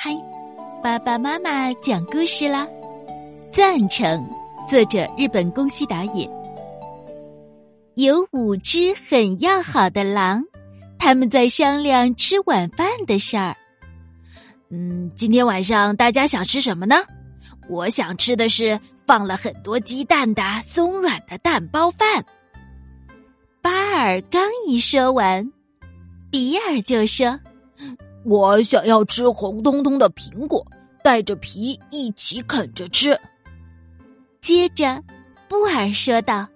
嗨，爸爸妈妈讲故事啦！赞成，作者日本宫西达也。有五只很要好的狼，他们在商量吃晚饭的事儿。嗯，今天晚上大家想吃什么呢？我想吃的是放了很多鸡蛋的松软的蛋包饭。巴尔刚一说完，比尔就说。我想要吃红彤彤的苹果，带着皮一起啃着吃。接着，布尔说道：“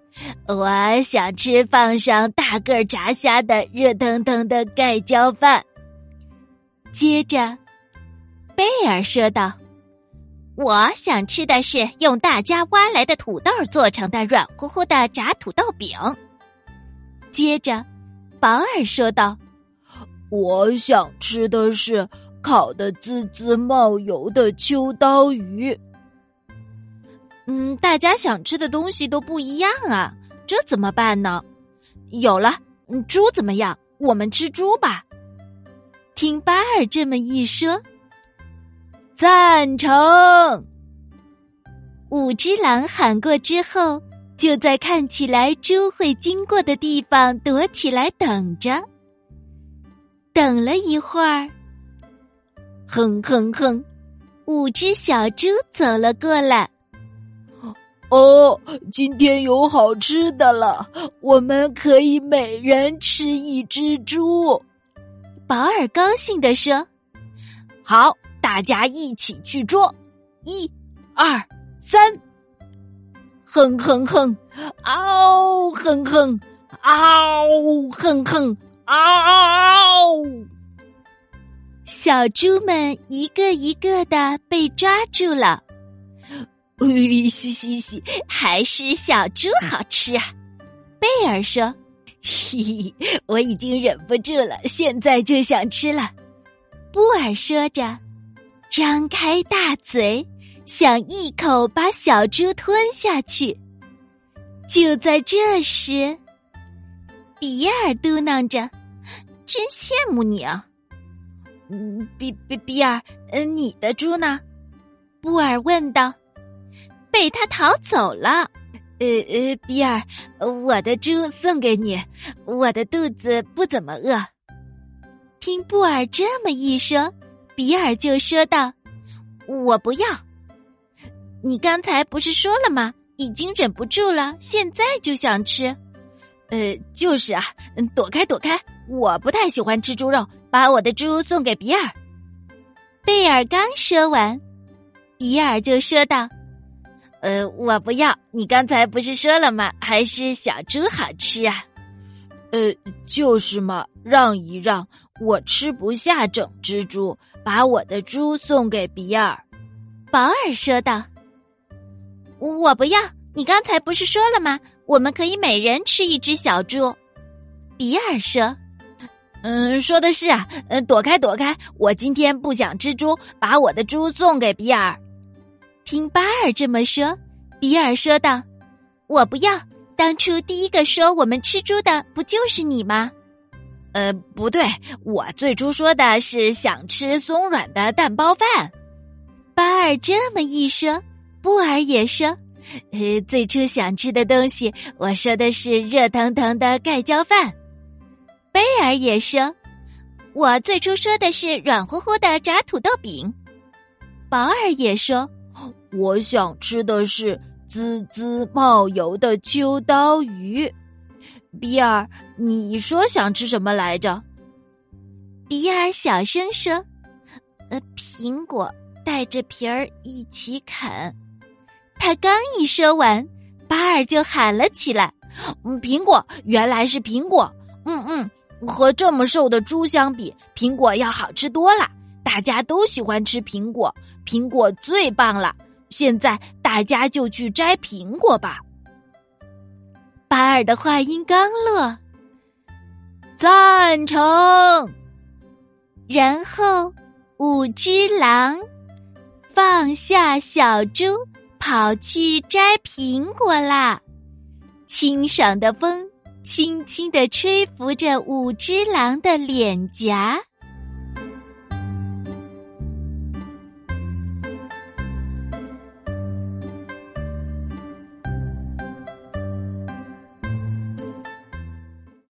我想吃放上大个炸虾的热腾腾的盖浇饭。”接着，贝尔说道：“我想吃的是用大家挖来的土豆做成的软乎乎的炸土豆饼。”接着，保尔说道。我想吃的是烤的滋滋冒油的秋刀鱼。嗯，大家想吃的东西都不一样啊，这怎么办呢？有了，猪怎么样？我们吃猪吧。听巴尔这么一说，赞成。五只狼喊过之后，就在看起来猪会经过的地方躲起来等着。等了一会儿，哼哼哼，五只小猪走了过来。哦，今天有好吃的了，我们可以每人吃一只猪。保尔高兴地说：“好，大家一起去捉，一、二、三，哼哼哼，嗷，哼哼，嗷，哼哼。”嗷！小猪们一个一个的被抓住了。嘻嘻嘻，还是小猪好吃啊！贝尔说：“嘿嘿，我已经忍不住了，现在就想吃了。”布尔说着，张开大嘴，想一口把小猪吞下去。就在这时，比尔嘟囔着。真羡慕你啊！嗯，比比比尔，嗯，你的猪呢？布尔问道。被他逃走了。呃呃，比尔，我的猪送给你，我的肚子不怎么饿。听布尔这么一说，比尔就说道：“我不要。你刚才不是说了吗？已经忍不住了，现在就想吃。”呃，就是啊，躲开，躲开！我不太喜欢吃猪肉，把我的猪送给比尔。贝尔刚说完，比尔就说道：“呃，我不要。你刚才不是说了吗？还是小猪好吃啊。”呃，就是嘛，让一让，我吃不下整只猪，把我的猪送给比尔。保尔说道：“我不要。你刚才不是说了吗？”我们可以每人吃一只小猪，比尔说：“嗯，说的是啊，嗯，躲开，躲开！我今天不想吃猪，把我的猪送给比尔。”听巴尔这么说，比尔说道：“我不要！当初第一个说我们吃猪的不就是你吗？”呃，不对，我最初说的是想吃松软的蛋包饭。巴尔这么一说，布尔也说。呃，最初想吃的东西，我说的是热腾腾的盖浇饭。贝尔也说，我最初说的是软乎乎的炸土豆饼。保尔也说，我想吃的是滋滋冒油的秋刀鱼。比尔，你说想吃什么来着？比尔小声说：“呃，苹果带着皮儿一起啃。”他刚一说完，巴尔就喊了起来：“嗯苹果，原来是苹果！嗯嗯，和这么瘦的猪相比，苹果要好吃多了。大家都喜欢吃苹果，苹果最棒了。现在大家就去摘苹果吧。”巴尔的话音刚落，赞成。然后五只狼放下小猪。跑去摘苹果啦！清爽的风轻轻地吹拂着五只狼的脸颊。